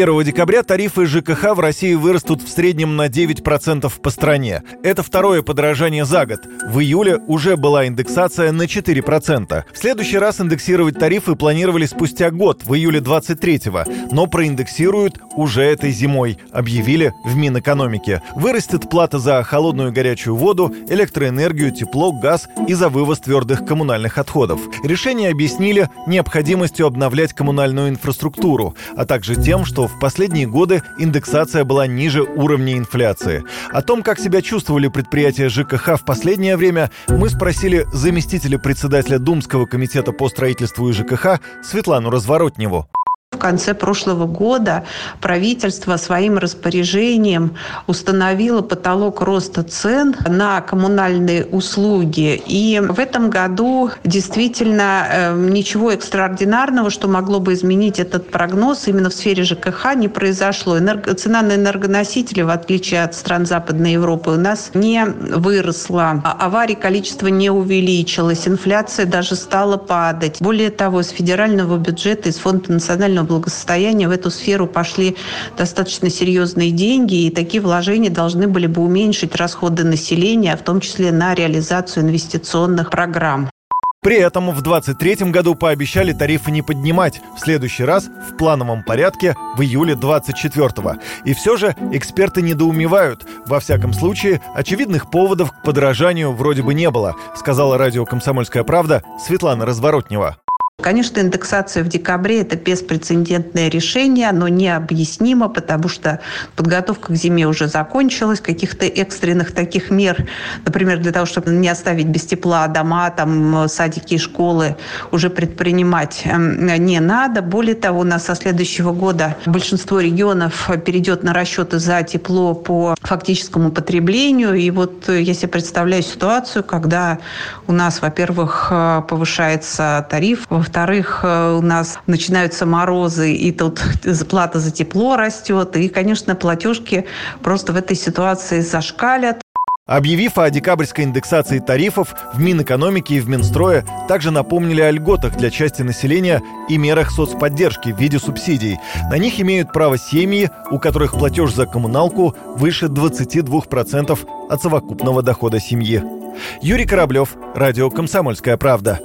1 декабря тарифы ЖКХ в России вырастут в среднем на 9% по стране. Это второе подорожание за год. В июле уже была индексация на 4%. В следующий раз индексировать тарифы планировали спустя год, в июле 23-го, но проиндексируют уже этой зимой, объявили в Минэкономике. Вырастет плата за холодную и горячую воду, электроэнергию, тепло, газ и за вывоз твердых коммунальных отходов. Решение объяснили необходимостью обновлять коммунальную инфраструктуру, а также тем, что в последние годы индексация была ниже уровня инфляции. О том, как себя чувствовали предприятия ЖКХ в последнее время, мы спросили заместителя председателя Думского комитета по строительству и ЖКХ Светлану Разворотневу. Конце прошлого года правительство своим распоряжением установило потолок роста цен на коммунальные услуги. И в этом году действительно э, ничего экстраординарного, что могло бы изменить этот прогноз именно в сфере ЖКХ, не произошло. Энерго... Цена на энергоносители, в отличие от стран Западной Европы, у нас не выросла. А аварий количество не увеличилось. Инфляция даже стала падать. Более того, из федерального бюджета, из Фонда национального благосостояния в эту сферу пошли достаточно серьезные деньги, и такие вложения должны были бы уменьшить расходы населения, в том числе на реализацию инвестиционных программ. При этом в 2023 году пообещали тарифы не поднимать, в следующий раз в плановом порядке в июле 2024 И все же эксперты недоумевают. Во всяком случае, очевидных поводов к подорожанию вроде бы не было, сказала радио «Комсомольская правда» Светлана Разворотнева. Конечно, индексация в декабре – это беспрецедентное решение, оно необъяснимо, потому что подготовка к зиме уже закончилась, каких-то экстренных таких мер, например, для того, чтобы не оставить без тепла дома, там, садики и школы, уже предпринимать эм, не надо. Более того, у нас со следующего года большинство регионов перейдет на расчеты за тепло по фактическому потреблению. И вот я себе представляю ситуацию, когда у нас, во-первых, э, повышается тариф, во-вторых, э, у нас начинаются морозы, и тут плата за тепло растет. И, конечно, платежки просто в этой ситуации зашкалят. Объявив о декабрьской индексации тарифов, в Минэкономике и в Минстрое также напомнили о льготах для части населения и мерах соцподдержки в виде субсидий. На них имеют право семьи, у которых платеж за коммуналку выше 22% от совокупного дохода семьи. Юрий Кораблев, Радио «Комсомольская правда».